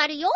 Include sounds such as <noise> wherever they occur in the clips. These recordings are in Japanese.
まるよ。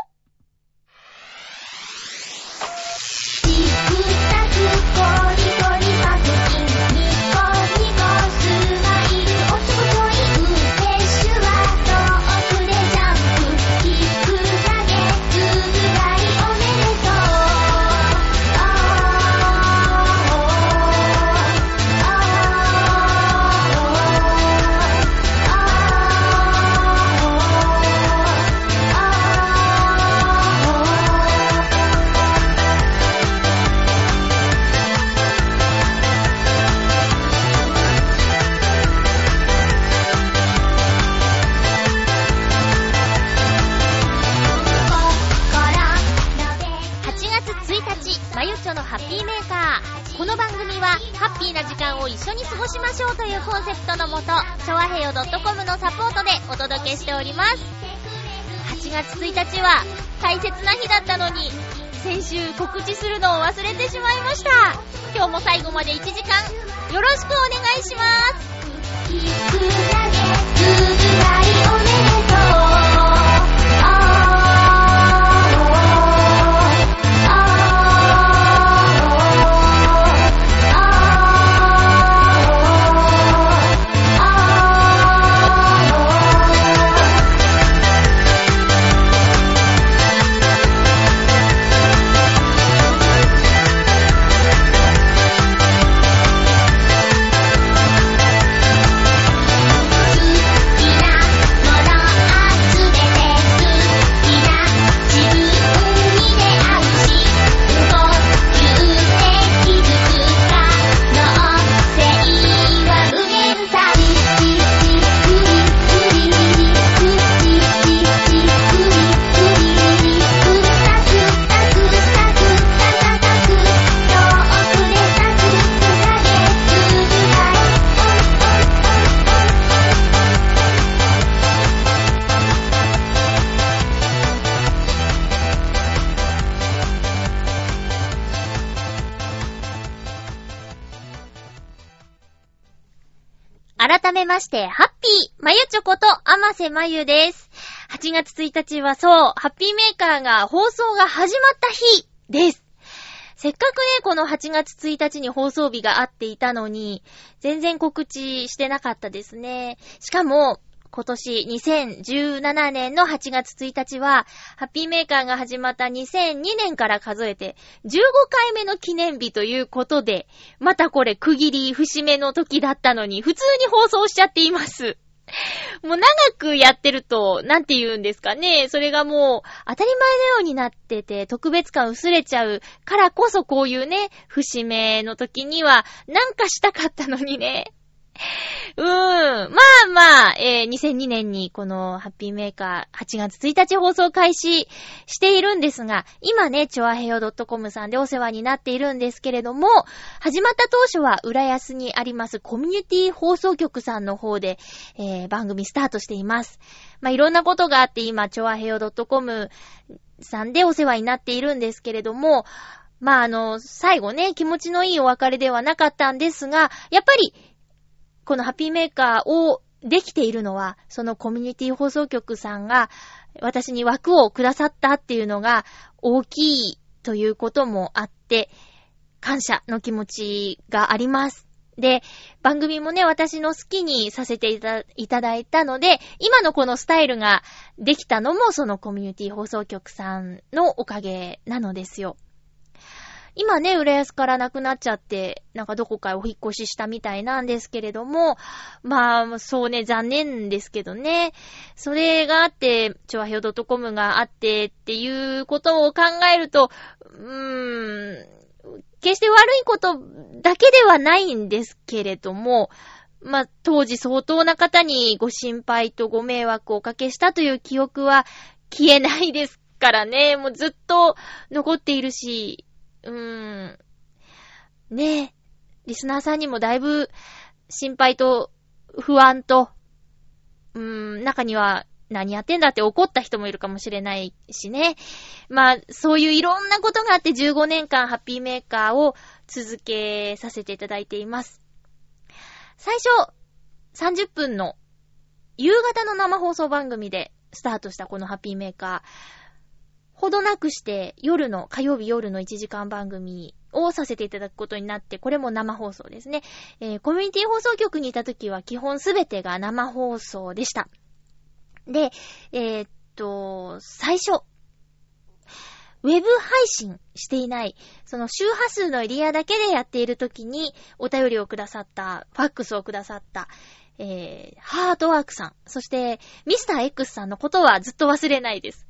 1時間、よろしくお願いします。ハッピーまゆちょこと、あませまゆです。8月1日はそう、ハッピーメーカーが放送が始まった日です。せっかくね、この8月1日に放送日があっていたのに、全然告知してなかったですね。しかも、今年2017年の8月1日は、ハッピーメーカーが始まった2002年から数えて、15回目の記念日ということで、またこれ区切り節目の時だったのに、普通に放送しちゃっています。もう長くやってると、なんて言うんですかね。それがもう当たり前のようになってて、特別感薄れちゃうからこそこういうね、節目の時には、なんかしたかったのにね。<laughs> うーん。まあまあ、えー、2002年にこのハッピーメーカー8月1日放送開始しているんですが、今ね、チョアヘヨ .com さんでお世話になっているんですけれども、始まった当初は浦安にありますコミュニティ放送局さんの方で、えー、番組スタートしています。まあいろんなことがあって今、チョアヘヨ .com さんでお世話になっているんですけれども、まああの、最後ね、気持ちのいいお別れではなかったんですが、やっぱりこのハッピーメーカーをできているのは、そのコミュニティ放送局さんが私に枠をくださったっていうのが大きいということもあって、感謝の気持ちがあります。で、番組もね、私の好きにさせていたいただいたので、今のこのスタイルができたのもそのコミュニティ放送局さんのおかげなのですよ。今ね、浦安からなくなっちゃって、なんかどこかへお引越ししたみたいなんですけれども、まあ、そうね、残念ですけどね。それがあって、ちょわひょ .com があってっていうことを考えると、うーん、決して悪いことだけではないんですけれども、まあ、当時相当な方にご心配とご迷惑をおかけしたという記憶は消えないですからね。もうずっと残っているし、うーん。ねえ、リスナーさんにもだいぶ心配と不安と、うーん、中には何やってんだって怒った人もいるかもしれないしね。まあ、そういういろんなことがあって15年間ハッピーメーカーを続けさせていただいています。最初、30分の夕方の生放送番組でスタートしたこのハッピーメーカー。ほどなくして夜の、火曜日夜の1時間番組をさせていただくことになって、これも生放送ですね。えー、コミュニティ放送局にいた時は基本すべてが生放送でした。で、えー、っと、最初、ウェブ配信していない、その周波数のエリアだけでやっている時にお便りをくださった、ファックスをくださった、えー、ハートワークさん、そしてミスター X さんのことはずっと忘れないです。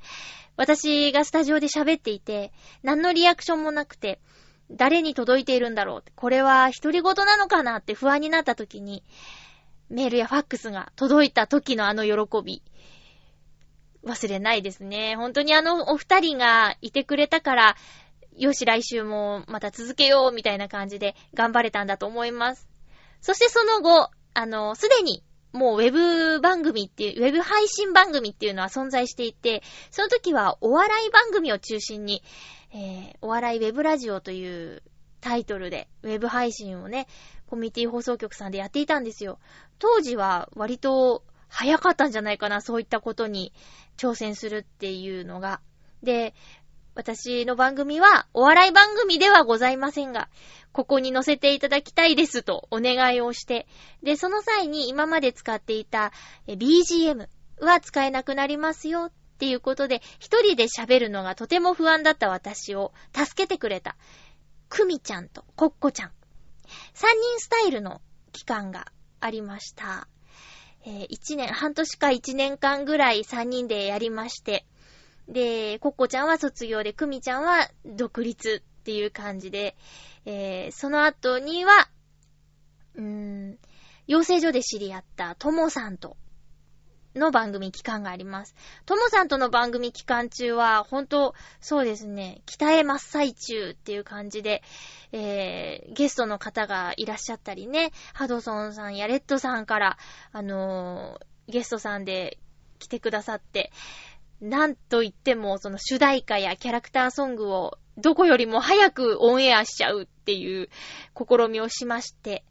私がスタジオで喋っていて、何のリアクションもなくて、誰に届いているんだろうこれは独り言なのかなって不安になった時に、メールやファックスが届いた時のあの喜び。忘れないですね。本当にあのお二人がいてくれたから、よし来週もまた続けようみたいな感じで頑張れたんだと思います。そしてその後、あの、すでにもうウェブ番組っていう、ウェブ配信番組っていうのは存在していて、その時はお笑い番組を中心に、えー、お笑いウェブラジオというタイトルで、ウェブ配信をね、コミュニティ放送局さんでやっていたんですよ。当時は割と早かったんじゃないかな、そういったことに挑戦するっていうのが。で、私の番組はお笑い番組ではございませんが、ここに載せていただきたいですとお願いをして、で、その際に今まで使っていた BGM は使えなくなりますよっていうことで、一人で喋るのがとても不安だった私を助けてくれた、クミちゃんとコッコちゃん。三人スタイルの期間がありました。えー、一年、半年か一年間ぐらい三人でやりまして、で、コッコちゃんは卒業で、クミちゃんは独立っていう感じで、えー、その後には、うーん、養成所で知り合ったトモさんとの番組期間があります。トモさんとの番組期間中は、ほんと、そうですね、北へ真っ最中っていう感じで、えー、ゲストの方がいらっしゃったりね、ハドソンさんやレッドさんから、あのー、ゲストさんで来てくださって、なんといっても、その主題歌やキャラクターソングをどこよりも早くオンエアしちゃうっていう試みをしまして、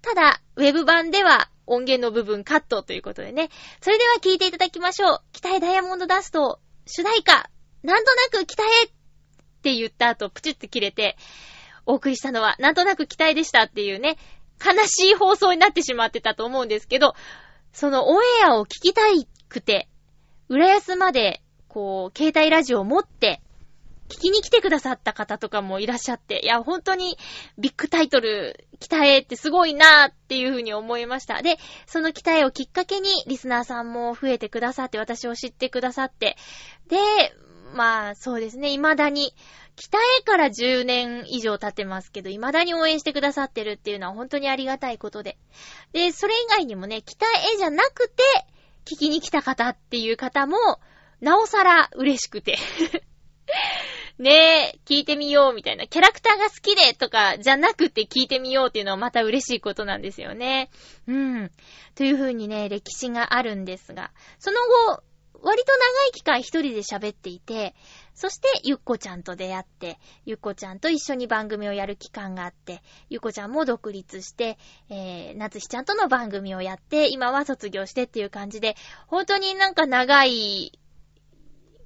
ただ、ウェブ版では音源の部分カットということでね。それでは聴いていただきましょう。北へダイヤモンドダスト、主題歌、なんとなく北へって言った後、プチって切れて、お送りしたのは、なんとなく期待でしたっていうね、悲しい放送になってしまってたと思うんですけど、そのオンエアを聞きたいくて、浦安まで、こう、携帯ラジオを持って、聞きに来てくださった方とかもいらっしゃって、いや、本当にビッグタイトル、鍛えってすごいなーっていうふうに思いました。で、その鍛えをきっかけに、リスナーさんも増えてくださって、私を知ってくださって、で、まあ、そうですね、未だに、北へから10年以上経ってますけど、未だに応援してくださってるっていうのは本当にありがたいことで。で、それ以外にもね、北へじゃなくて、聞きに来た方っていう方も、なおさら嬉しくて <laughs> ねえ、聞いてみようみたいな。キャラクターが好きでとかじゃなくて聞いてみようっていうのはまた嬉しいことなんですよね。うん。というふうにね、歴史があるんですが、その後、割と長い期間一人で喋っていて、そしてゆっこちゃんと出会って、ゆっこちゃんと一緒に番組をやる期間があって、ゆっこちゃんも独立して、えー、なつひちゃんとの番組をやって、今は卒業してっていう感じで、本当になんか長い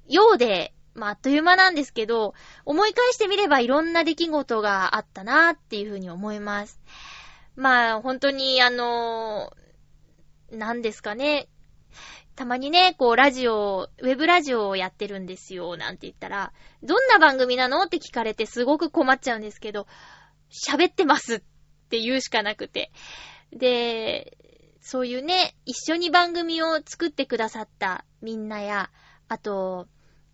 ようで、まあ、あっという間なんですけど、思い返してみればいろんな出来事があったなっていうふうに思います。まあ、本当に、あのー、何ですかね。たまにね、こう、ラジオ、ウェブラジオをやってるんですよ、なんて言ったら、どんな番組なのって聞かれてすごく困っちゃうんですけど、喋ってますって言うしかなくて。で、そういうね、一緒に番組を作ってくださったみんなや、あと、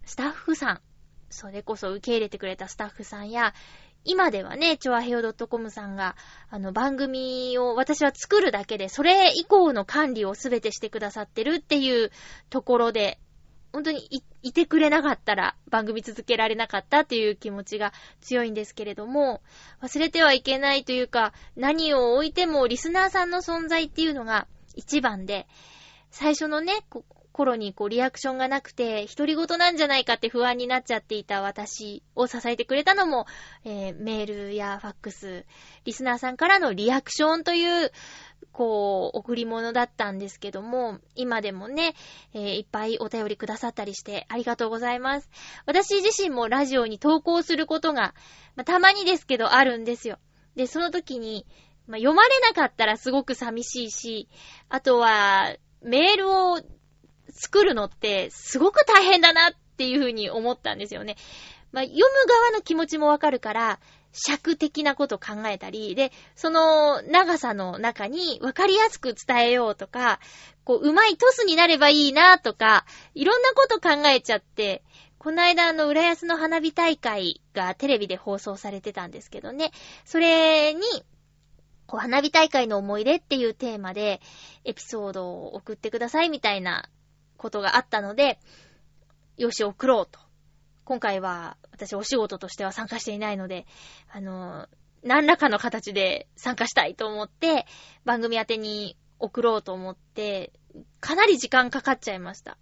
スタッフさん、それこそ受け入れてくれたスタッフさんや、今ではね、チョアヘオ .com さんが、あの、番組を私は作るだけで、それ以降の管理をすべてしてくださってるっていうところで、本当にい、いてくれなかったら番組続けられなかったっていう気持ちが強いんですけれども、忘れてはいけないというか、何を置いてもリスナーさんの存在っていうのが一番で、最初のね、頃にこうリアクションがなくて、独り言なんじゃないかって不安になっちゃっていた私を支えてくれたのも、えー、メールやファックス、リスナーさんからのリアクションという、こう、贈り物だったんですけども、今でもね、えー、いっぱいお便りくださったりしてありがとうございます。私自身もラジオに投稿することが、まあ、たまにですけどあるんですよ。で、その時に、まあ、読まれなかったらすごく寂しいし、あとは、メールを作るのってすごく大変だなっていうふうに思ったんですよね。まあ、読む側の気持ちもわかるから、尺的なこと考えたり、で、その長さの中に分かりやすく伝えようとか、こう、うまいトスになればいいなとか、いろんなこと考えちゃって、この間あの、浦安の花火大会がテレビで放送されてたんですけどね、それに、こう、花火大会の思い出っていうテーマで、エピソードを送ってくださいみたいなことがあったので、よし、送ろうと。今回は、私お仕事としては参加していないので、あの、何らかの形で参加したいと思って、番組宛てに送ろうと思って、かなり時間かかっちゃいました。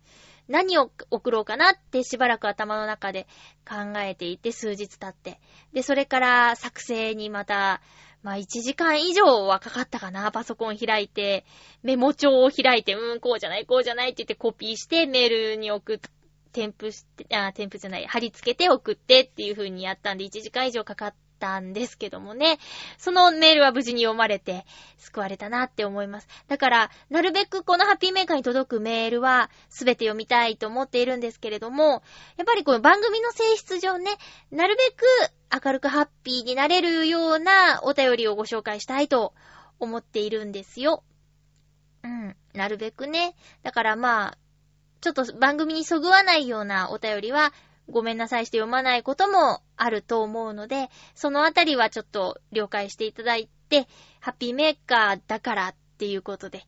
何を送ろうかなってしばらく頭の中で考えていて、数日経って。で、それから作成にまた、まあ1時間以上はかかったかな。パソコン開いて、メモ帳を開いて、うん、こうじゃない、こうじゃないって言ってコピーしてメールに送って、添付して、あ、添付じゃない、貼り付けて送ってっていう風にやったんで1時間以上かかったんですけどもね。そのメールは無事に読まれて救われたなって思います。だから、なるべくこのハッピーメーカーに届くメールはすべて読みたいと思っているんですけれども、やっぱりこの番組の性質上ね、なるべく明るくハッピーになれるようなお便りをご紹介したいと思っているんですよ。うん。なるべくね。だからまあ、ちょっと番組にそぐわないようなお便りは、ごめんなさいして読まないこともあると思うので、そのあたりはちょっと了解していただいて、ハッピーメーカーだからっていうことで、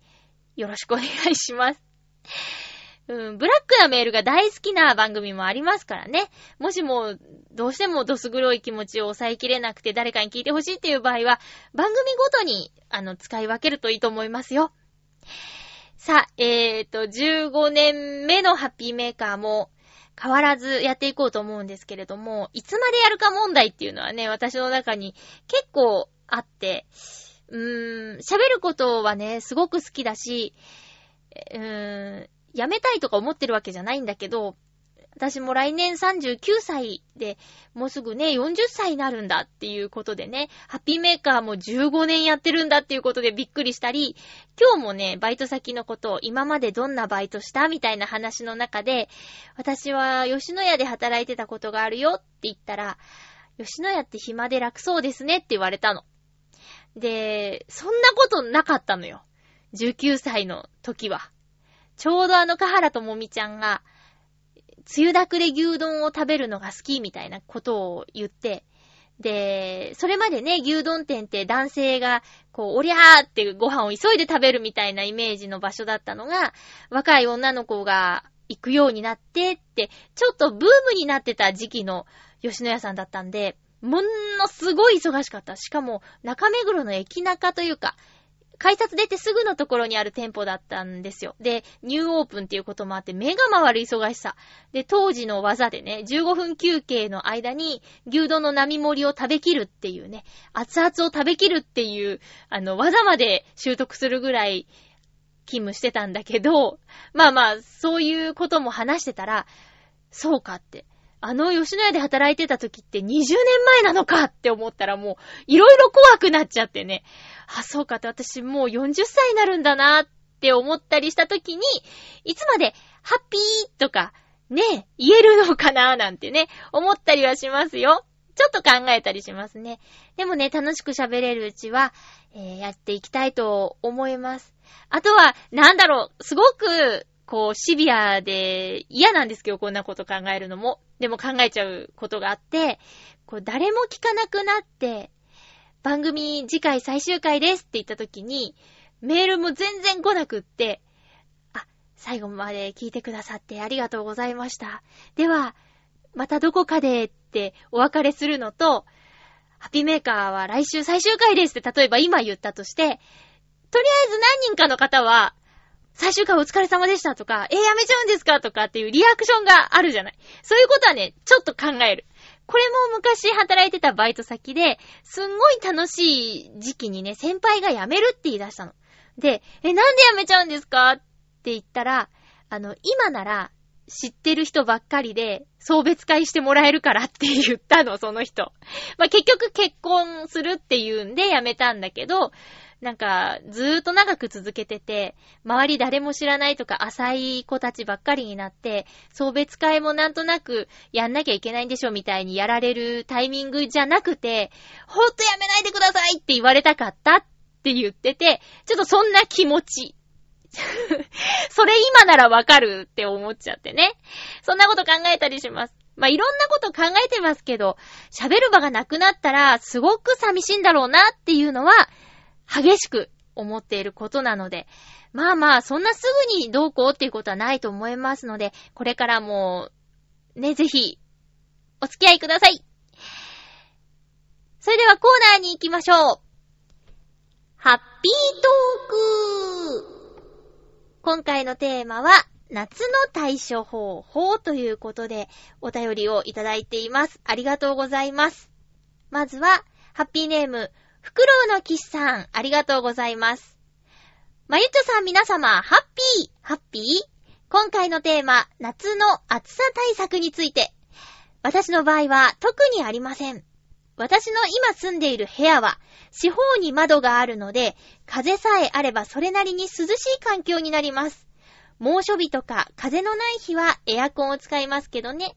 よろしくお願いします。<laughs> うん、ブラックなメールが大好きな番組もありますからね。もしも、どうしてもドス黒い気持ちを抑えきれなくて誰かに聞いてほしいっていう場合は、番組ごとに、あの、使い分けるといいと思いますよ。さあ、えーと、15年目のハッピーメーカーも変わらずやっていこうと思うんですけれども、いつまでやるか問題っていうのはね、私の中に結構あって、うーん、喋ることはね、すごく好きだし、うーん、やめたいとか思ってるわけじゃないんだけど、私も来年39歳で、もうすぐね、40歳になるんだっていうことでね、ハッピーメーカーも15年やってるんだっていうことでびっくりしたり、今日もね、バイト先のことを今までどんなバイトしたみたいな話の中で、私は吉野家で働いてたことがあるよって言ったら、吉野家って暇で楽そうですねって言われたの。で、そんなことなかったのよ。19歳の時は。ちょうどあの、かはらともみちゃんが、つゆだくで牛丼を食べるのが好きみたいなことを言って、で、それまでね、牛丼店って男性が、こう、おりゃーってご飯を急いで食べるみたいなイメージの場所だったのが、若い女の子が行くようになってって、ちょっとブームになってた時期の吉野家さんだったんで、ものすごい忙しかった。しかも、中目黒の駅中というか、改札出てすぐのところにある店舗だったんですよ。で、ニューオープンっていうこともあって目が回る忙しさ。で、当時の技でね、15分休憩の間に牛丼の並盛りを食べきるっていうね、熱々を食べきるっていう、あの、技まで習得するぐらい勤務してたんだけど、まあまあ、そういうことも話してたら、そうかって。あの吉野家で働いてた時って20年前なのかって思ったらもういろいろ怖くなっちゃってね。あ、そうかって私もう40歳になるんだなって思ったりした時に、いつまでハッピーとかね、言えるのかななんてね、思ったりはしますよ。ちょっと考えたりしますね。でもね、楽しく喋れるうちは、えー、やっていきたいと思います。あとは、なんだろう、すごく、こう、シビアで嫌なんですけど、こんなこと考えるのも。でも考えちゃうことがあって、こう、誰も聞かなくなって、番組次回最終回ですって言った時に、メールも全然来なくって、あ、最後まで聞いてくださってありがとうございました。では、またどこかでってお別れするのと、ハッピーメーカーは来週最終回ですって例えば今言ったとして、とりあえず何人かの方は、最終回お疲れ様でしたとか、えー、やめちゃうんですかとかっていうリアクションがあるじゃない。そういうことはね、ちょっと考える。これも昔働いてたバイト先で、すんごい楽しい時期にね、先輩が辞めるって言い出したの。で、え、なんで辞めちゃうんですか？って言ったら、あの、今なら知ってる人ばっかりで送別会してもらえるからって言ったの、その人。まあ、結局結婚するって言うんで辞めたんだけど、なんか、ずーっと長く続けてて、周り誰も知らないとか浅い子たちばっかりになって、送別会もなんとなくやんなきゃいけないんでしょみたいにやられるタイミングじゃなくて、ほんとやめないでくださいって言われたかったって言ってて、ちょっとそんな気持ち。<laughs> それ今ならわかるって思っちゃってね。そんなこと考えたりします。まあ、いろんなこと考えてますけど、喋る場がなくなったら、すごく寂しいんだろうなっていうのは、激しく思っていることなので、まあまあ、そんなすぐにどうこうっていうことはないと思いますので、これからも、ね、ぜひ、お付き合いください。それではコーナーに行きましょう。ハッピートーク今回のテーマは、夏の対処方法ということで、お便りをいただいています。ありがとうございます。まずは、ハッピーネーム、フクロウのキスさん、ありがとうございます。まゆちょさん皆様、ハッピーハッピー？今回のテーマ、夏の暑さ対策について。私の場合は特にありません。私の今住んでいる部屋は、四方に窓があるので、風さえあればそれなりに涼しい環境になります。猛暑日とか風のない日はエアコンを使いますけどね。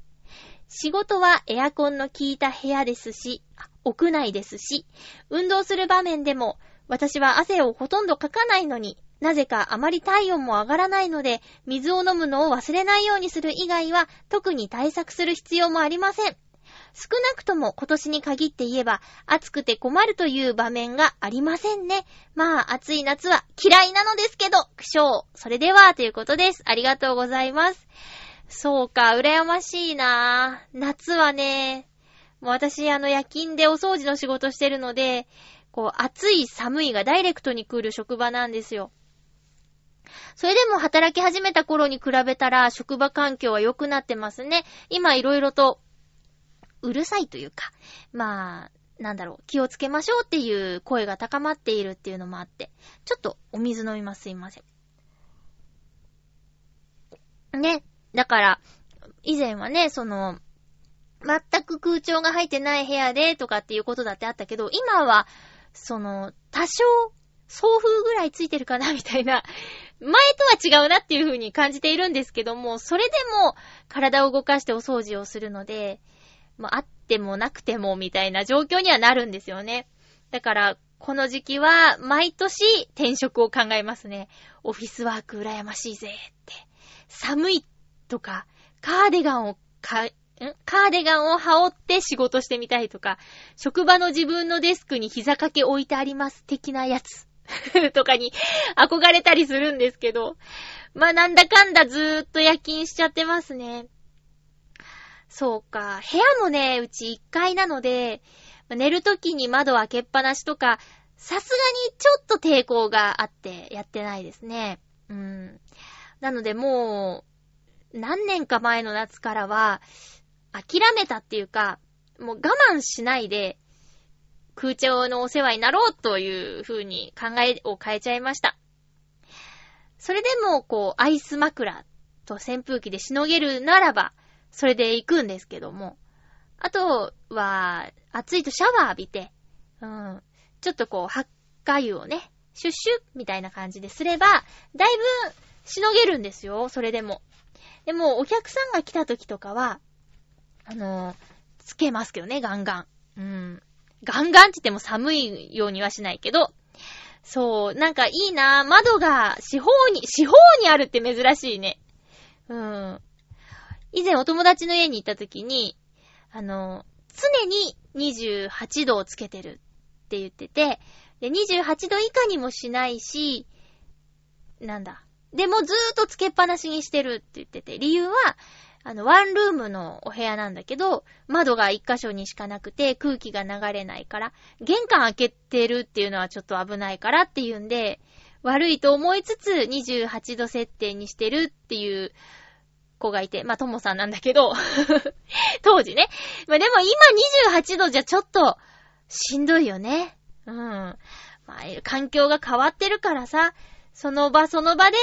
仕事はエアコンの効いた部屋ですし、屋内ですし、運動する場面でも、私は汗をほとんどかかないのに、なぜかあまり体温も上がらないので、水を飲むのを忘れないようにする以外は、特に対策する必要もありません。少なくとも今年に限って言えば、暑くて困るという場面がありませんね。まあ、暑い夏は嫌いなのですけど、苦笑。それでは、ということです。ありがとうございます。そうか、羨ましいな夏はね、もう私、あの、夜勤でお掃除の仕事してるので、こう、暑い寒いがダイレクトに来る職場なんですよ。それでも働き始めた頃に比べたら職場環境は良くなってますね。今いろいろとうるさいというか、まあ、なんだろう、気をつけましょうっていう声が高まっているっていうのもあって、ちょっとお水飲みます。すいません。ね。だから、以前はね、その、全く空調が入ってない部屋でとかっていうことだってあったけど、今は、その、多少、送風ぐらいついてるかなみたいな、前とは違うなっていう風に感じているんですけども、それでも体を動かしてお掃除をするので、まあ、あってもなくてもみたいな状況にはなるんですよね。だから、この時期は、毎年転職を考えますね。オフィスワーク羨ましいぜって。寒いとか、カーディガンをか、カーデガンを羽織って仕事してみたいとか、職場の自分のデスクに膝掛け置いてあります的なやつ <laughs> とかに憧れたりするんですけど、まあなんだかんだずーっと夜勤しちゃってますね。そうか。部屋もね、うち1階なので、寝るときに窓開けっぱなしとか、さすがにちょっと抵抗があってやってないですね。うん。なのでもう、何年か前の夏からは、諦めたっていうか、もう我慢しないで、空調のお世話になろうという風に考えを変えちゃいました。それでも、こう、アイス枕と扇風機でしのげるならば、それで行くんですけども。あとは、暑いとシャワー浴びて、うん、ちょっとこう、発火油をね、シュッシュッみたいな感じですれば、だいぶしのげるんですよ、それでも。でも、お客さんが来た時とかは、あのー、つけますけどね、ガンガン。うん。ガンガンって言っても寒いようにはしないけど、そう、なんかいいなぁ窓が四方に、四方にあるって珍しいね。うん。以前お友達の家に行った時に、あの、常に28度をつけてるって言ってて、で、28度以下にもしないし、なんだ。でもずーっとつけっぱなしにしてるって言ってて、理由は、あの、ワンルームのお部屋なんだけど、窓が一箇所にしかなくて空気が流れないから、玄関開けてるっていうのはちょっと危ないからっていうんで、悪いと思いつつ28度設定にしてるっていう子がいて、まあ、ともさんなんだけど、<laughs> 当時ね。まあ、でも今28度じゃちょっとしんどいよね。うん。まあ、環境が変わってるからさ、その場その場で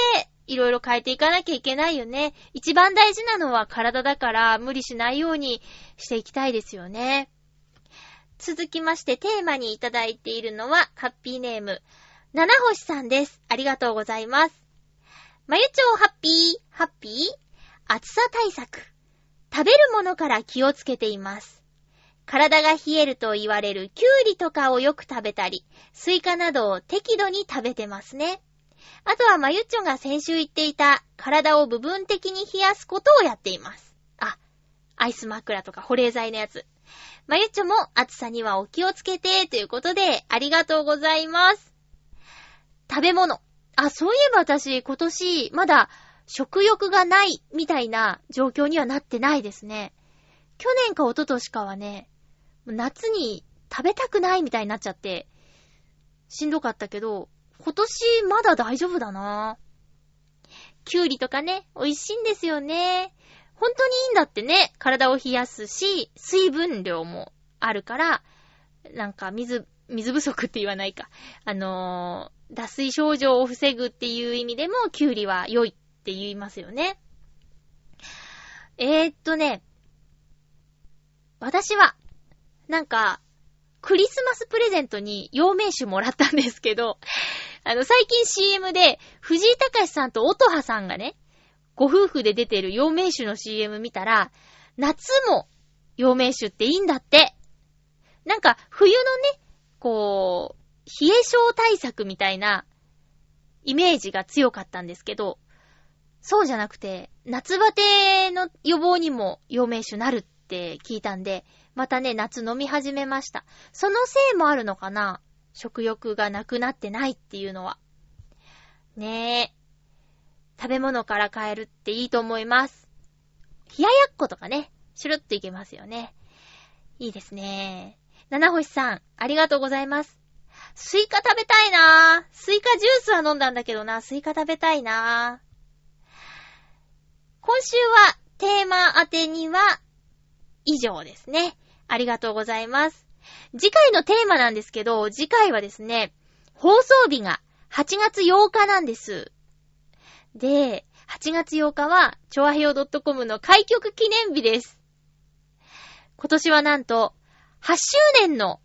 いろいろ変えていかなきゃいけないよね。一番大事なのは体だから無理しないようにしていきたいですよね。続きましてテーマにいただいているのは、ハッピーネーム、七星さんです。ありがとうございます。まゆちょうハッピー、ハッピー、暑さ対策。食べるものから気をつけています。体が冷えると言われるキュウリとかをよく食べたり、スイカなどを適度に食べてますね。あとはまゆっちょが先週言っていた体を部分的に冷やすことをやっています。あ、アイス枕とか保冷剤のやつ。まゆっちょも暑さにはお気をつけてということでありがとうございます。食べ物。あ、そういえば私今年まだ食欲がないみたいな状況にはなってないですね。去年か一昨年かはね、夏に食べたくないみたいになっちゃって、しんどかったけど、今年まだ大丈夫だな。キュウリとかね、美味しいんですよね。本当にいいんだってね。体を冷やすし、水分量もあるから、なんか水、水不足って言わないか。あのー、脱水症状を防ぐっていう意味でも、キュウリは良いって言いますよね。えー、っとね、私は、なんか、クリスマスプレゼントに陽明酒もらったんですけど、あの、最近 CM で、藤井隆さんと音羽さんがね、ご夫婦で出てる陽明酒の CM 見たら、夏も陽明酒っていいんだって。なんか、冬のね、こう、冷え症対策みたいなイメージが強かったんですけど、そうじゃなくて、夏バテの予防にも養命酒なるって聞いたんで、またね、夏飲み始めました。そのせいもあるのかな？食欲がなくなってないっていうのは。ねえ。食べ物から変えるっていいと思います。冷ややっことかね、シュルッといけますよね。いいですね。七星さん、ありがとうございます。スイカ食べたいなぁ。スイカジュースは飲んだんだけどな、スイカ食べたいなぁ。今週はテーマ当てには以上ですね。ありがとうございます。次回のテーマなんですけど、次回はですね、放送日が8月8日なんです。で、8月8日は、ちょわへよ .com の開局記念日です。今年はなんと、8周年の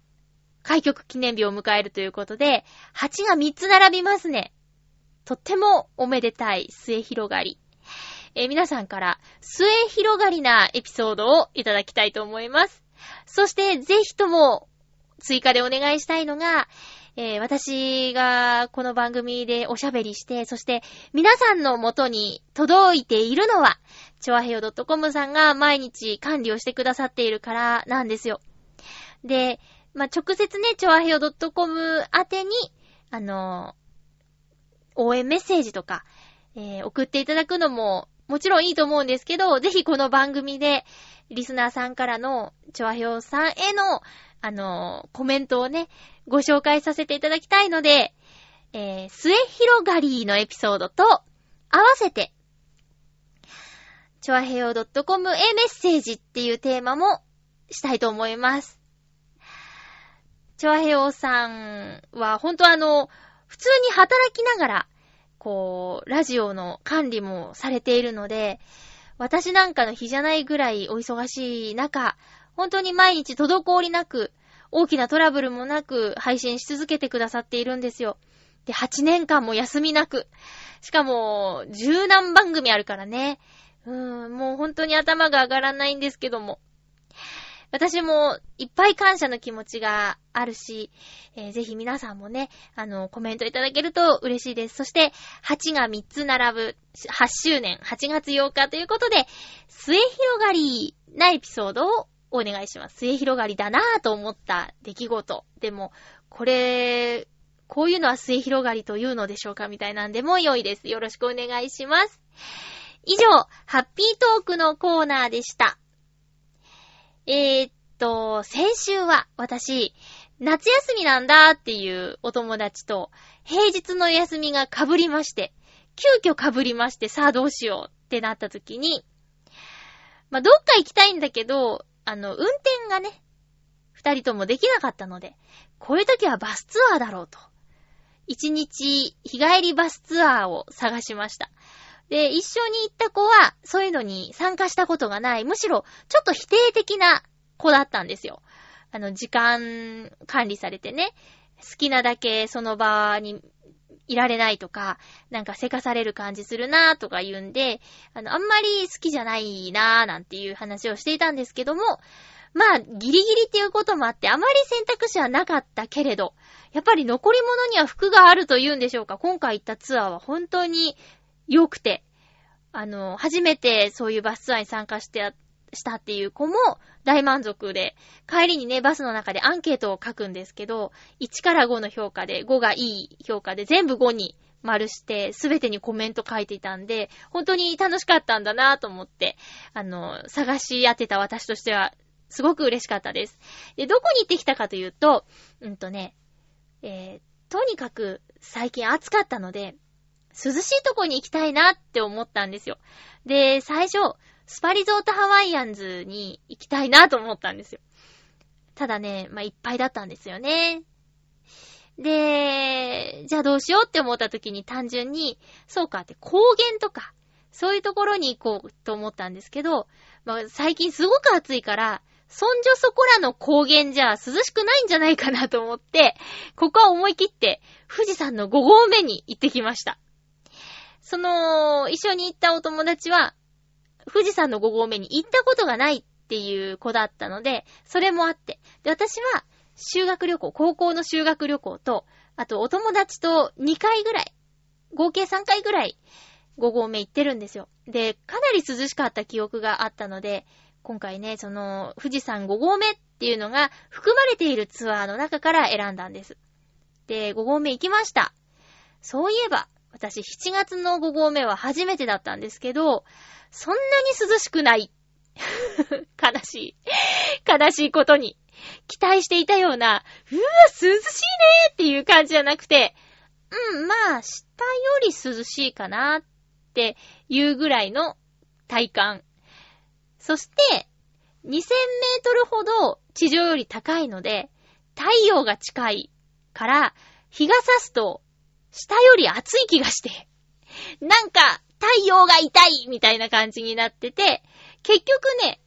開局記念日を迎えるということで、8が3つ並びますね。とってもおめでたい末広がり。え、皆さんから末広がりなエピソードをいただきたいと思います。そして、ぜひとも追加でお願いしたいのが、えー、私がこの番組でおしゃべりして、そして皆さんの元に届いているのは、ちょわへよ .com さんが毎日管理をしてくださっているからなんですよ。で、まあ、直接ね、ちょわへよ .com 宛てに、あの応援メッセージとか、えー、送っていただくのももちろんいいと思うんですけど、ぜひこの番組で、リスナーさんからの、チョアヒョウさんへの、あの、コメントをね、ご紹介させていただきたいので、えー、末広がりのエピソードと、合わせて、チョアヘヨ .com へメッセージっていうテーマもしたいと思います。チョアヘヨさんは、ほんとあの、普通に働きながら、こう、ラジオの管理もされているので、私なんかの日じゃないぐらいお忙しい中、本当に毎日滞りなく、大きなトラブルもなく配信し続けてくださっているんですよ。で、8年間も休みなく。しかも、十何番組あるからね。うーん、もう本当に頭が上がらないんですけども。私もいっぱい感謝の気持ちがあるし、えー、ぜひ皆さんもね、あの、コメントいただけると嬉しいです。そして、8が3つ並ぶ、8周年、8月8日ということで、末広がりなエピソードをお願いします。末広がりだなぁと思った出来事。でも、これ、こういうのは末広がりというのでしょうかみたいなんでも良いです。よろしくお願いします。以上、ハッピートークのコーナーでした。えー、っと、先週は私、夏休みなんだっていうお友達と、平日の休みが被りまして、急遽被りまして、さあどうしようってなった時に、まあ、どっか行きたいんだけど、あの、運転がね、二人ともできなかったので、こういう時はバスツアーだろうと。一日日帰りバスツアーを探しました。で、一緒に行った子は、そういうのに参加したことがない、むしろ、ちょっと否定的な子だったんですよ。あの、時間管理されてね、好きなだけその場にいられないとか、なんかせかされる感じするなーとか言うんで、あの、あんまり好きじゃないなーなんていう話をしていたんですけども、まあ、ギリギリっていうこともあって、あまり選択肢はなかったけれど、やっぱり残り物には服があると言うんでしょうか。今回行ったツアーは本当に良くて、あの、初めてそういうバスツアーに参加してしたっていう子も大満足で、帰りにね、バスの中でアンケートを書くんですけど、1から5の評価で、5がいい評価で全部5に丸して、すべてにコメント書いていたんで、本当に楽しかったんだなぁと思って、あの、探し当てた私としては、すごく嬉しかったです。で、どこに行ってきたかというと、うんとね、えー、とにかく最近暑かったので、涼しいとこに行きたいなって思ったんですよ。で、最初、スパリゾートハワイアンズに行きたいなと思ったんですよ。ただね、まあ、いっぱいだったんですよね。で、じゃあどうしようって思った時に単純に、そうかって高原とか、そういうところに行こうと思ったんですけど、まあ、最近すごく暑いから、そんじょそこらの高原じゃ涼しくないんじゃないかなと思って、ここは思い切って富士山の5合目に行ってきました。その、一緒に行ったお友達は、富士山の5合目に行ったことがないっていう子だったので、それもあって。で、私は、修学旅行、高校の修学旅行と、あとお友達と2回ぐらい、合計3回ぐらい、5合目行ってるんですよ。で、かなり涼しかった記憶があったので、今回ね、その、富士山5合目っていうのが含まれているツアーの中から選んだんです。で、5合目行きました。そういえば、私7月の5合目は初めてだったんですけど、そんなに涼しくない。<laughs> 悲しい。悲しいことに。期待していたような、うわ、涼しいねーっていう感じじゃなくて、うん、まあ、下より涼しいかなっていうぐらいの体感。そして、2000メートルほど地上より高いので、太陽が近いから、日が差すと、下より暑い気がして、なんか、太陽が痛いみたいな感じになってて、結局ね、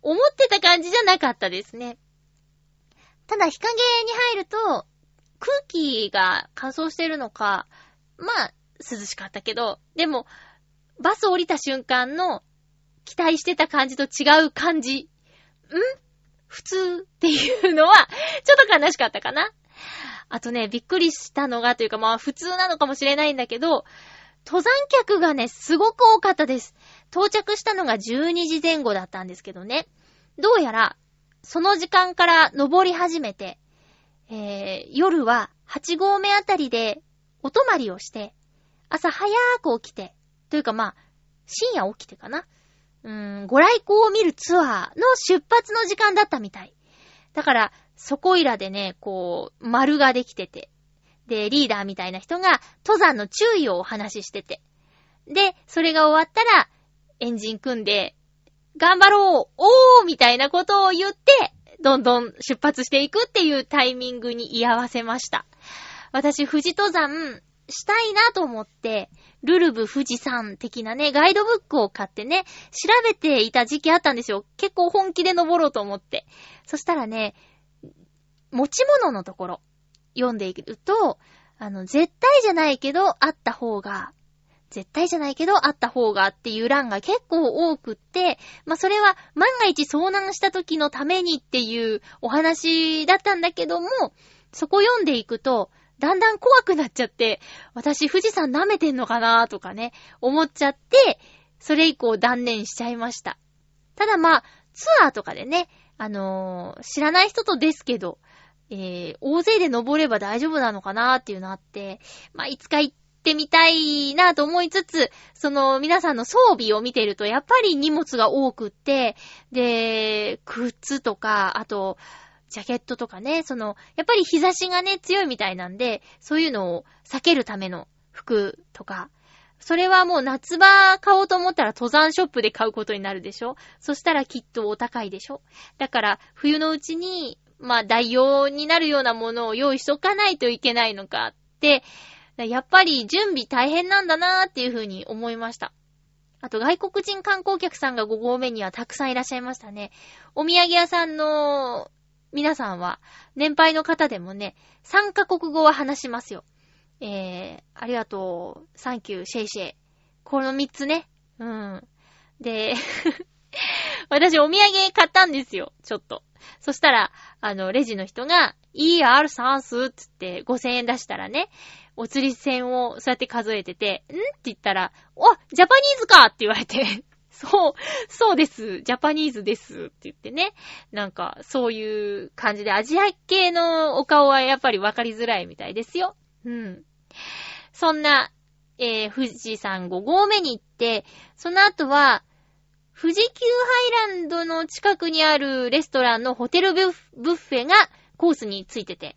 思ってた感じじゃなかったですね。ただ日陰に入ると、空気が乾燥してるのか、まあ、涼しかったけど、でも、バス降りた瞬間の期待してた感じと違う感じ。ん？普通っていうのは、ちょっと悲しかったかな。あとね、びっくりしたのがというか、まあ普通なのかもしれないんだけど、登山客がね、すごく多かったです。到着したのが12時前後だったんですけどね。どうやら、その時間から登り始めて、えー、夜は8合目あたりでお泊まりをして、朝早く起きて、というかまあ、深夜起きてかな。うーん、ご来光を見るツアーの出発の時間だったみたい。だから、そこいらでね、こう、丸ができてて、で、リーダーみたいな人が登山の注意をお話ししてて。で、それが終わったら、エンジン組んで、頑張ろうおーみたいなことを言って、どんどん出発していくっていうタイミングに居合わせました。私、富士登山したいなと思って、ルルブ富士山的なね、ガイドブックを買ってね、調べていた時期あったんですよ。結構本気で登ろうと思って。そしたらね、持ち物のところ、読んでいると、あの、絶対じゃないけど、あった方が、絶対じゃないけど、あった方がっていう欄が結構多くって、まあ、それは万が一遭難した時のためにっていうお話だったんだけども、そこ読んでいくと、だんだん怖くなっちゃって、私富士山舐めてんのかなとかね、思っちゃって、それ以降断念しちゃいました。ただまあ、ツアーとかでね、あのー、知らない人とですけど、えー、大勢で登れば大丈夫なのかなっていうのあって、まあ、いつか行ってみたいなと思いつつ、その皆さんの装備を見てると、やっぱり荷物が多くって、で、靴とか、あと、ジャケットとかね、その、やっぱり日差しがね、強いみたいなんで、そういうのを避けるための服とか、それはもう夏場買おうと思ったら登山ショップで買うことになるでしょ？そしたらきっとお高いでしょ？だから冬のうちに、まあ代用になるようなものを用意しとかないといけないのかって、やっぱり準備大変なんだなーっていうふうに思いました。あと外国人観光客さんが5合目にはたくさんいらっしゃいましたね。お土産屋さんの皆さんは、年配の方でもね、3カ国語は話しますよ。えー、ありがとう、 thank you、谢谢。この3つね。うん。で、<laughs> 私お土産買ったんですよ、ちょっと。そしたら、あの、レジの人が、ER サンスつって5000円出したらね、お釣り銭をそうやって数えてて、んって言ったら、お Japanese かって言われて、<laughs> そう、そうです、 Japanese ですって言ってね。なんか、そういう感じで、アジア系のお顔はやっぱりわかりづらいみたいですよ。うん。そんな、えー、富士山5合目に行って、その後は、富士急ハイランドの近くにあるレストランのホテルブッフェがコースについてて、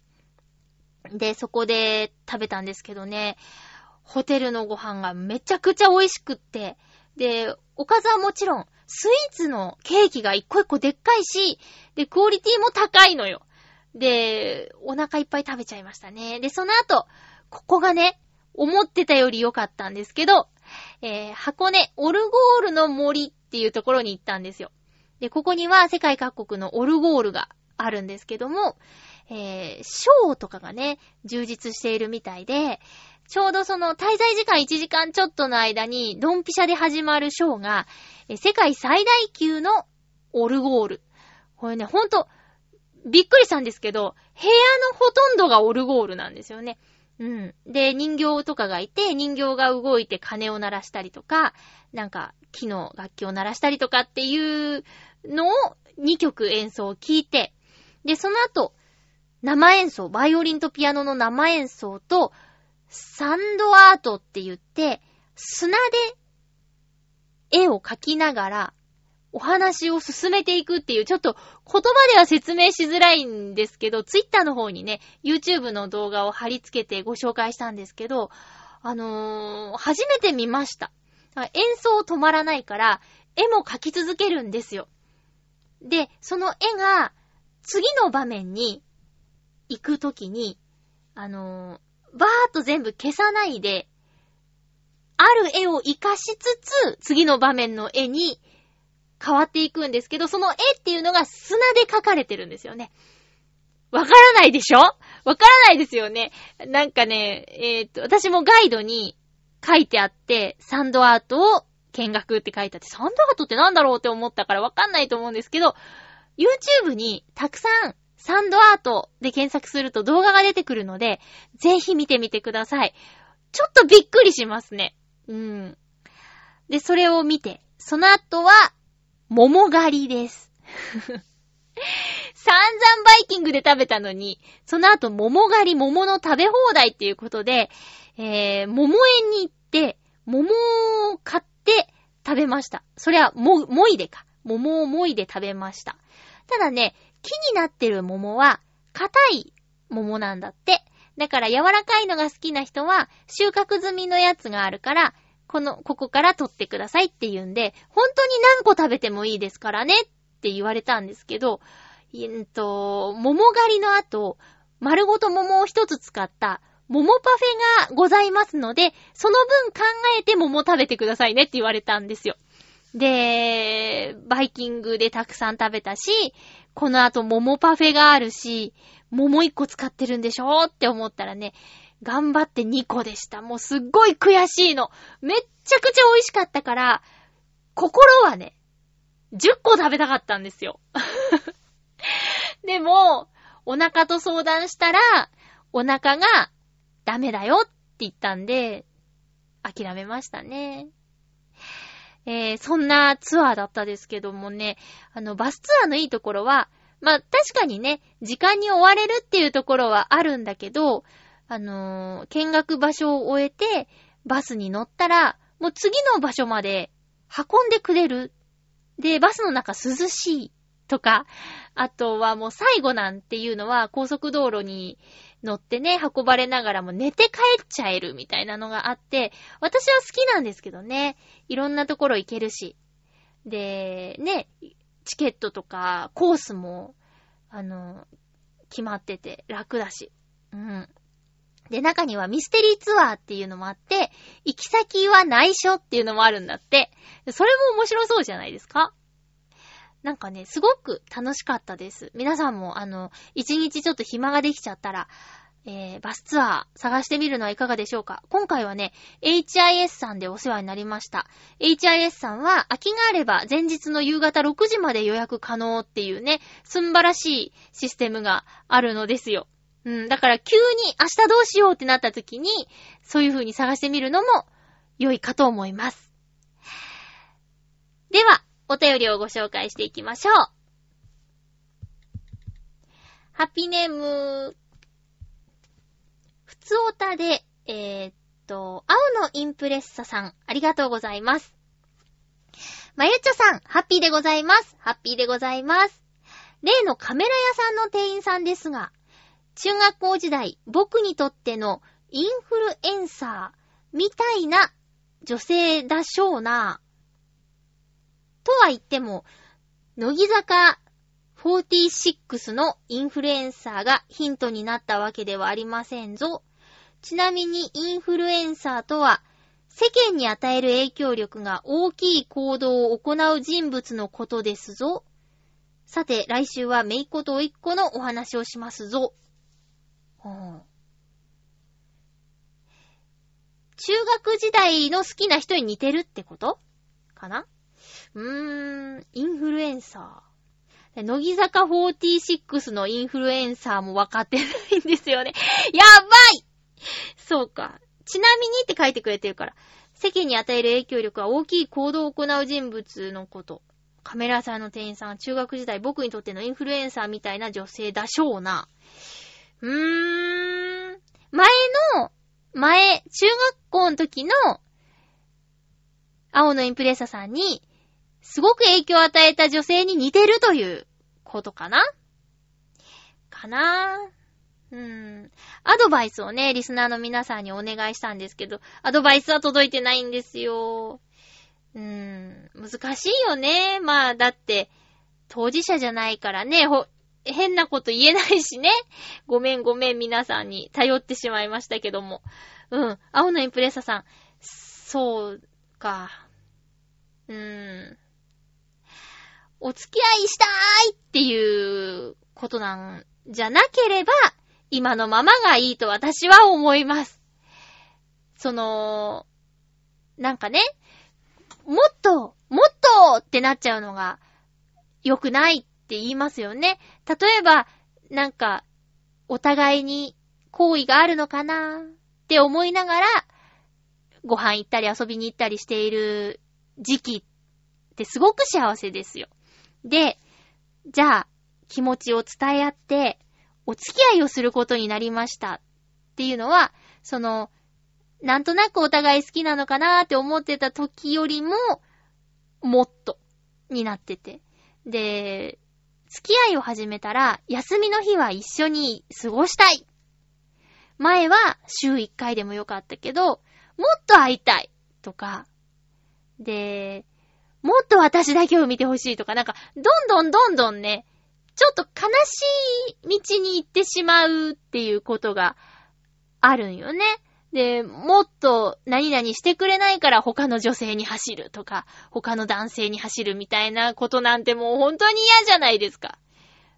で、そこで食べたんですけどね、ホテルのご飯がめちゃくちゃ美味しくって、で、おかずはもちろん、スイーツのケーキが一個一個でっかいし、で、クオリティも高いのよ。で、お腹いっぱい食べちゃいましたね。で、その後、ここがね、思ってたより良かったんですけど、えー、箱根オルゴールの森っていうところに行ったんですよ。で、ここには世界各国のオルゴールがあるんですけども、えー、ショーとかがね、充実しているみたいで、ちょうどその滞在時間1時間ちょっとの間に、ドンピシャで始まるショーが、え世界最大級のオルゴール。これね、ほんと、びっくりしたんですけど、部屋のほとんどがオルゴールなんですよね。うん。で、人形とかがいて、人形が動いて鐘を鳴らしたりとか、なんか木の楽器を鳴らしたりとかっていうのを2曲演奏を聞いて、で、その後、生演奏、バイオリンとピアノの生演奏と、サンドアートって言って、砂で絵を描きながら、お話を進めていくっていう、ちょっと言葉では説明しづらいんですけど、ツイッターの方にね、YouTube の動画を貼り付けてご紹介したんですけど、あのー、初めて見ました。演奏止まらないから、絵も描き続けるんですよ。で、その絵が、次の場面に行くときに、あのー、バーっと全部消さないで、ある絵を活かしつつ、次の場面の絵に変わっていくんですけど、その絵っていうのが砂で描かれてるんですよね。わからないでしょ？わからないですよね。なんかね、えー、っと、私もガイドに書いてあって、サンドアートを見学って書いてあって、サンドアートってなんだろうって思ったからわかんないと思うんですけど、YouTube にたくさんサンドアートで検索すると動画が出てくるので、ぜひ見てみてください。ちょっとびっくりしますね。うん。で、それを見て、その後は、桃狩りです。<laughs> 散々バイキングで食べたのに、その後桃狩り、桃の食べ放題っていうことで、えー、桃園に行って、桃を買って食べました。それは、も、もいでか。桃をもいで食べました。ただね、木になってる桃は、硬い桃なんだって。だから柔らかいのが好きな人は、収穫済みのやつがあるから、この、ここから取ってくださいって言うんで、本当に何個食べてもいいですからねって言われたんですけど、えっと、桃狩りの後、丸ごと桃を一つ使った桃パフェがございますので、その分考えて桃食べてくださいねって言われたんですよ。で、バイキングでたくさん食べたし、この後桃パフェがあるし、桃1個使ってるんでしょって思ったらね、頑張って2個でした。もうすっごい悔しいの。めっちゃくちゃ美味しかったから、心はね、10個食べたかったんですよ。<laughs> でも、お腹と相談したら、お腹がダメだよって言ったんで、諦めましたね。えー、そんなツアーだったですけどもね、あの、バスツアーのいいところは、まあ、確かにね、時間に追われるっていうところはあるんだけど、あのー、見学場所を終えて、バスに乗ったら、もう次の場所まで運んでくれる。で、バスの中涼しいとか、あとはもう最後なんていうのは高速道路に乗ってね、運ばれながらも寝て帰っちゃえるみたいなのがあって、私は好きなんですけどね、いろんなところ行けるし。で、ね、チケットとかコースも、あの、決まってて楽だし。うん。で、中にはミステリーツアーっていうのもあって、行き先は内緒っていうのもあるんだって。それも面白そうじゃないですか？なんかね、すごく楽しかったです。皆さんも、あの、一日ちょっと暇ができちゃったら、えー、バスツアー探してみるのはいかがでしょうか？今回はね、HIS さんでお世話になりました。HIS さんは空きがあれば前日の夕方6時まで予約可能っていうね、すんばらしいシステムがあるのですよ。うん、だから急に明日どうしようってなった時に、そういう風に探してみるのも良いかと思います。では、お便りをご紹介していきましょう。ハッピーネーム、ふつおたで、えー、っと、青のインプレッサさん、ありがとうございます。まゆっちょさん、ハッピーでございます。ハッピーでございます。例のカメラ屋さんの店員さんですが、中学校時代、僕にとってのインフルエンサーみたいな女性だしょうな。とは言っても、乃木坂46のインフルエンサーがヒントになったわけではありませんぞ。ちなみにインフルエンサーとは、世間に与える影響力が大きい行動を行う人物のことですぞ。さて、来週はめいっ子とおいっ子のお話をしますぞ。中学時代の好きな人に似てるってこと？かな？うーん、インフルエンサー。乃木坂46のインフルエンサーも分かってないんですよね。<laughs> やばいそうか。ちなみにって書いてくれてるから。世間に与える影響力は大きい行動を行う人物のこと。カメラさんの店員さんは、中学時代僕にとってのインフルエンサーみたいな女性だしょうな。うーん。前の、前、中学校の時の、青のインプレッサさんに、すごく影響を与えた女性に似てるということかな？かな？うーん。アドバイスをね、リスナーの皆さんにお願いしたんですけど、アドバイスは届いてないんですよ。うーん。難しいよね。まあ、だって、当事者じゃないからね、ほ、変なこと言えないしね。ごめんごめん皆さんに頼ってしまいましたけども。うん。青のインプレッサさん。そうか。うーん。お付き合いしたいっていうことなんじゃなければ、今のままがいいと私は思います。その、なんかね、もっと、もっとってなっちゃうのが良くないって言いますよね。例えば、なんか、お互いに好意があるのかなって思いながら、ご飯行ったり遊びに行ったりしている時期ってすごく幸せですよ。で、じゃあ、気持ちを伝え合って、お付き合いをすることになりましたっていうのは、その、なんとなくお互い好きなのかなーって思ってた時よりも、もっと、になってて。で、付き合いを始めたら、休みの日は一緒に過ごしたい。前は週1回でもよかったけど、もっと会いたい。とか、で、もっと私だけを見てほしいとか、なんか、どんどんどんどんね、ちょっと悲しい道に行ってしまうっていうことがあるんよね。で、もっと何々してくれないから他の女性に走るとか、他の男性に走るみたいなことなんてもう本当に嫌じゃないですか。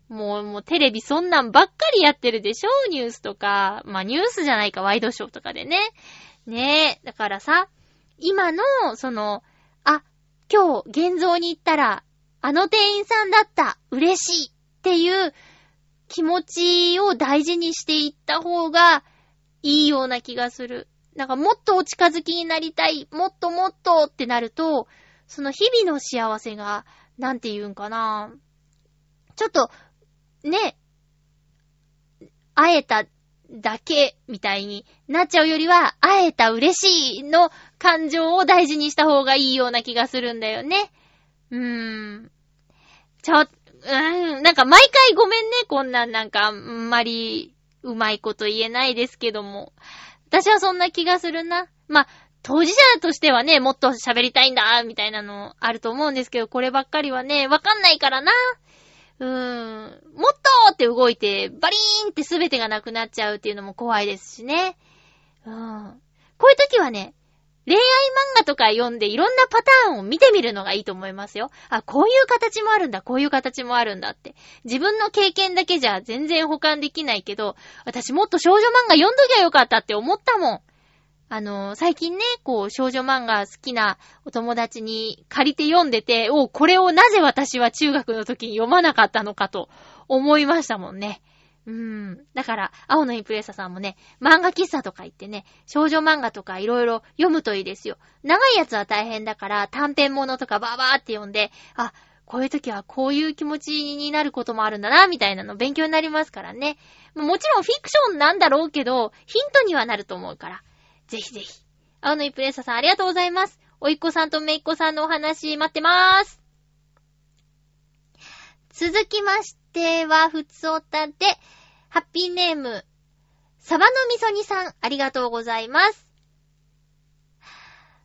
もう、もうテレビそんなんばっかりやってるでしょ？ニュースとか。まあニュースじゃないか、ワイドショーとかでね。ねえ。だからさ、今の、その、あ、今日、現像に行ったら、あの店員さんだった、嬉しいっていう気持ちを大事にしていった方が、いいような気がする。なんかもっとお近づきになりたい、もっともっとってなると、その日々の幸せが、なんて言うんかな。ちょっと、ね、会えただけみたいになっちゃうよりは、会えた嬉しいの感情を大事にした方がいいような気がするんだよね。うーん。ちょ、うーん、なんか毎回ごめんね、こんなんなんかあんまりうまいこと言えないですけども。私はそんな気がするな。まあ、当事者としてはね、もっと喋りたいんだ、みたいなのあると思うんですけど、こればっかりはね、わかんないからな。うーん、もっとーって動いて、バリーンって全てがなくなっちゃうっていうのも怖いですしね。うーん。こういう時はね、恋愛漫画とか読んでいろんなパターンを見てみるのがいいと思いますよ。あ、こういう形もあるんだ、こういう形もあるんだって。自分の経験だけじゃ全然保管できないけど、私もっと少女漫画読んどきゃよかったって思ったもん。あの、最近ね、こう、少女漫画好きなお友達に借りて読んでて、おこれをなぜ私は中学の時に読まなかったのかと思いましたもんね。うーん。だから、青のインプレッサさんもね、漫画喫茶とか行ってね、少女漫画とかいろいろ読むといいですよ。長いやつは大変だから、短編物とかバーバーって読んで、あ、こういう時はこういう気持ちになることもあるんだな、みたいなの勉強になりますからね。もちろんフィクションなんだろうけど、ヒントにはなると思うから。ぜひぜひ。青のイプレッサさんありがとうございます。おいっ子さんとめいっ子さんのお話待ってまーす。続きましては、ふつおたで、ハッピーネーム、サバのみそにさん、ありがとうございます。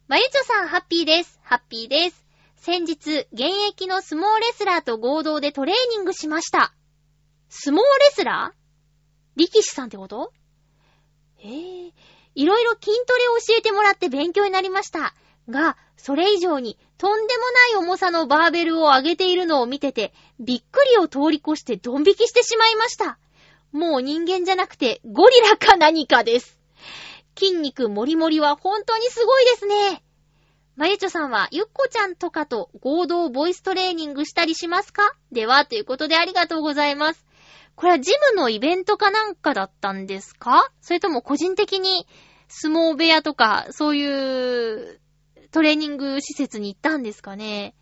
まゆちょさん、ハッピーです。ハッピーです。先日、現役の相撲レスラーと合同でトレーニングしました。相撲レスラー？力士さんってこと？えぇ、ー、いろいろ筋トレを教えてもらって勉強になりました。が、それ以上に、とんでもない重さのバーベルを上げているのを見てて、びっくりを通り越してドン引きしてしまいました。もう人間じゃなくて、ゴリラか何かです。筋肉もりもりは本当にすごいですね。まゆちょさんは、ゆっこちゃんとかと合同ボイストレーニングしたりしますか？では、ということでありがとうございます。これはジムのイベントかなんかだったんですか？それとも個人的に相撲部屋とか、そういうトレーニング施設に行ったんですかね。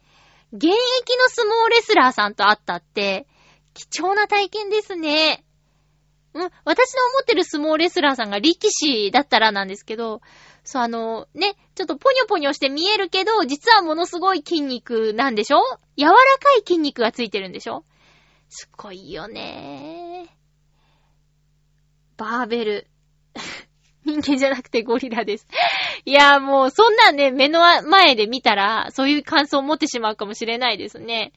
現役の相撲レスラーさんと会ったって、貴重な体験ですね。うん、私の思ってる相撲レスラーさんが力士だったらなんですけど、そう、あの、ね、ちょっとポニョポニョして見えるけど、実はものすごい筋肉なんでしょ？柔らかい筋肉がついてるんでしょ？すごいよねバーベル。人間じゃなくてゴリラです。<laughs> いや、もう、そんなんね、目の前で見たら、そういう感想を持ってしまうかもしれないですね。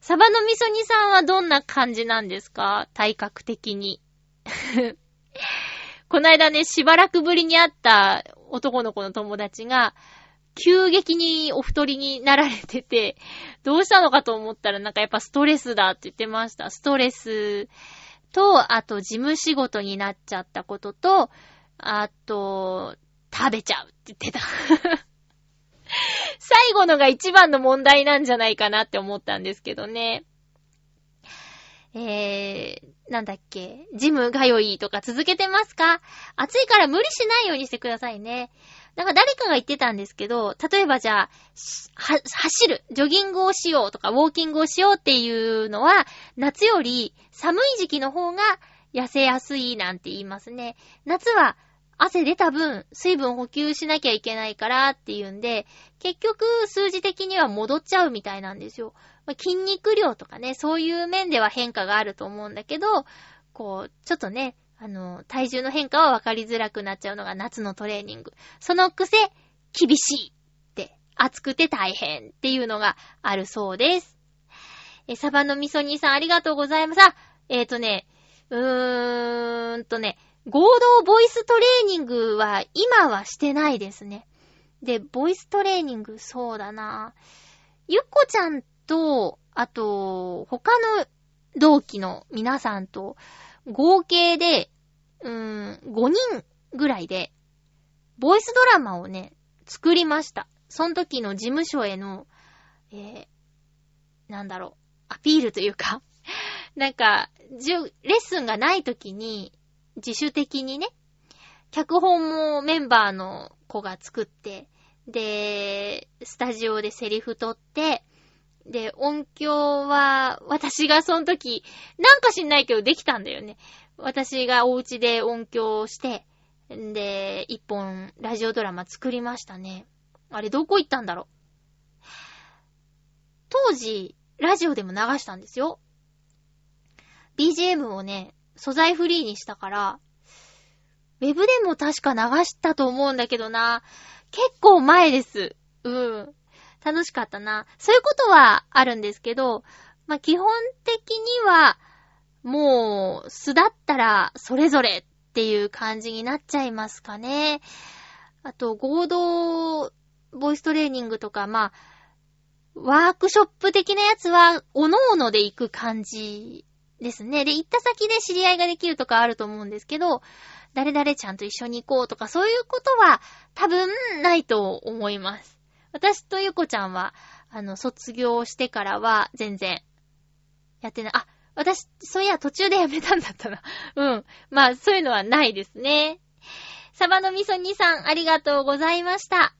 サバの味噌煮さんはどんな感じなんですか？体格的に。<laughs> こないだね、しばらくぶりに会った男の子の友達が、急激にお太りになられてて、どうしたのかと思ったらなんかやっぱストレスだって言ってました。ストレスと、あと事務仕事になっちゃったことと、あと、食べちゃうって言ってた。<laughs> 最後のが一番の問題なんじゃないかなって思ったんですけどね。えー、なんだっけ、ジム通いとか続けてますか？暑いから無理しないようにしてくださいね。なんか誰かが言ってたんですけど、例えばじゃあ、は、走る、ジョギングをしようとか、ウォーキングをしようっていうのは、夏より寒い時期の方が痩せやすいなんて言いますね。夏は汗出た分、水分補給しなきゃいけないからっていうんで、結局数字的には戻っちゃうみたいなんですよ。まあ、筋肉量とかね、そういう面では変化があると思うんだけど、こう、ちょっとね、あの、体重の変化は分かりづらくなっちゃうのが夏のトレーニング。そのくせ、厳しいって、暑くて大変っていうのがあるそうです。え、サバの味噌煮さんありがとうございます。あ、えっ、ー、とね、うーんとね、合同ボイストレーニングは今はしてないですね。で、ボイストレーニング、そうだな。ゆっこちゃんと、あと、他の同期の皆さんと、合計で、うーん、5人ぐらいで、ボイスドラマをね、作りました。その時の事務所への、えー、なんだろう、アピールというか <laughs> なんか、レッスンがない時に、自主的にね、脚本もメンバーの子が作って、で、スタジオでセリフ取って、で、音響は、私がその時、なんか知んないけどできたんだよね。私がお家で音響して、で、一本ラジオドラマ作りましたね。あれどこ行ったんだろう。当時、ラジオでも流したんですよ。BGM をね、素材フリーにしたから、ウェブでも確か流したと思うんだけどな。結構前です。うん。楽しかったな。そういうことはあるんですけど、まあ、基本的には、もう、素だったら、それぞれっていう感じになっちゃいますかね。あと、合同ボイストレーニングとか、まあ、ワークショップ的なやつは、おのおので行く感じですね。で、行った先で知り合いができるとかあると思うんですけど、誰々ちゃんと一緒に行こうとか、そういうことは多分ないと思います。私とゆこちゃんは、あの、卒業してからは全然やってない。あ、私、そういや途中でやめたんだったな。<laughs> うん。まあ、そういうのはないですね。サバのみそにさん、ありがとうございました。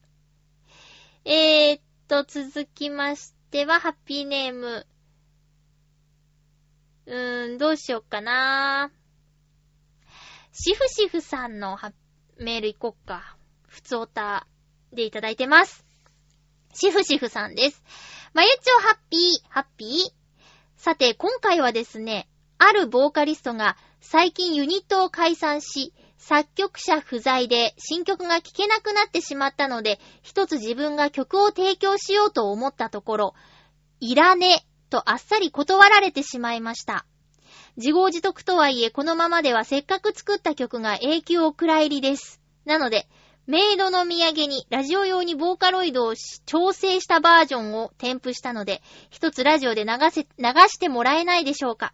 えー、っと、続きましては、ハッピーネーム。うーん、どうしよっかなシフシフさんのメールいこっか。ふつおたでいただいてます。シフシフさんです。まゆちょハッピー、ハッピー。さて、今回はですね、あるボーカリストが最近ユニットを解散し、作曲者不在で新曲が聴けなくなってしまったので、一つ自分が曲を提供しようと思ったところ、いらねとあっさり断られてしまいました。自業自得とはいえ、このままではせっかく作った曲が永久お蔵入りです。なので、メイドの土産にラジオ用にボーカロイドを調整したバージョンを添付したので、一つラジオで流せ、流してもらえないでしょうか。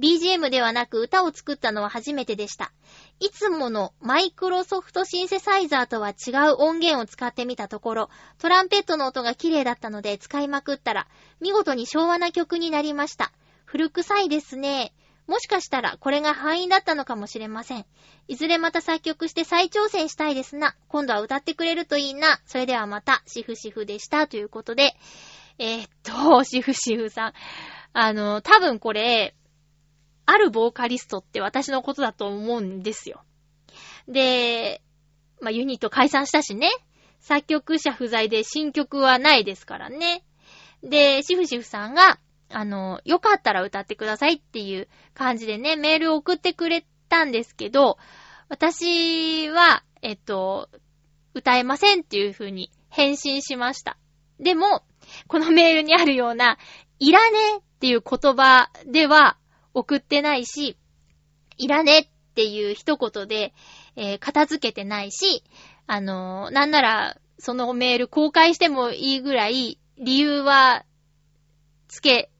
BGM ではなく歌を作ったのは初めてでした。いつものマイクロソフトシンセサイザーとは違う音源を使ってみたところ、トランペットの音が綺麗だったので使いまくったら、見事に昭和な曲になりました。古臭いですね。もしかしたらこれが範囲だったのかもしれません。いずれまた作曲して再挑戦したいですな。今度は歌ってくれるといいな。それではまた、シフシフでした。ということで、えー、っと、シフシフさん。あの、多分これ、あるボーカリストって私のことだと思うんですよ。で、まあ、ユニット解散したしね。作曲者不在で新曲はないですからね。で、シフシフさんが、あの、よかったら歌ってくださいっていう感じでね、メールを送ってくれたんですけど、私は、えっと、歌えませんっていう風に返信しました。でも、このメールにあるような、いらねっていう言葉では送ってないし、いらねっていう一言で、えー、片付けてないし、あのー、なんなら、そのメール公開してもいいぐらい、理由は、つけ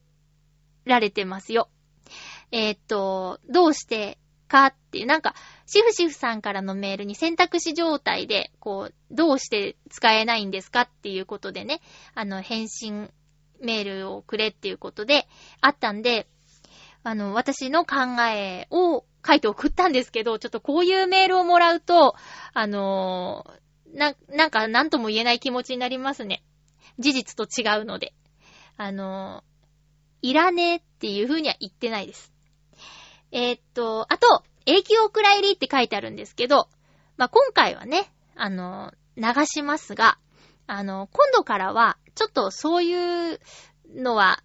られてますよ。えー、っと、どうしてかっていう、なんか、シフシフさんからのメールに選択肢状態で、こう、どうして使えないんですかっていうことでね、あの、返信メールをくれっていうことで、あったんで、あの、私の考えを書いて送ったんですけど、ちょっとこういうメールをもらうと、あのな、なんか何とも言えない気持ちになりますね。事実と違うので。あのいらねえっていう風には言ってないです。えー、っと、あと、永久お蔵入りって書いてあるんですけど、まあ、今回はね、あの、流しますが、あの、今度からは、ちょっとそういうのは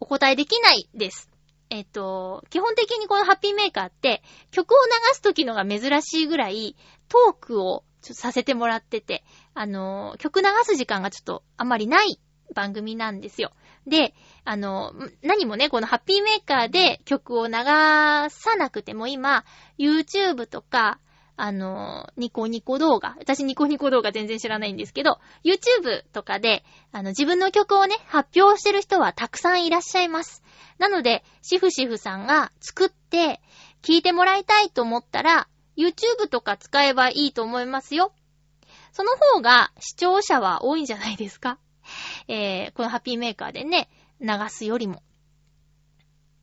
お答えできないです。えっと、基本的にこのハッピーメーカーって曲を流すときのが珍しいぐらいトークをさせてもらってて、あの、曲流す時間がちょっとあんまりない番組なんですよ。で、あの、何もね、このハッピーメーカーで曲を流さなくても今、YouTube とか、あの、ニコニコ動画。私ニコニコ動画全然知らないんですけど、YouTube とかで、あの、自分の曲をね、発表してる人はたくさんいらっしゃいます。なので、シフシフさんが作って、聞いてもらいたいと思ったら、YouTube とか使えばいいと思いますよ。その方が視聴者は多いんじゃないですかえー、このハッピーメーカーでね、流すよりも。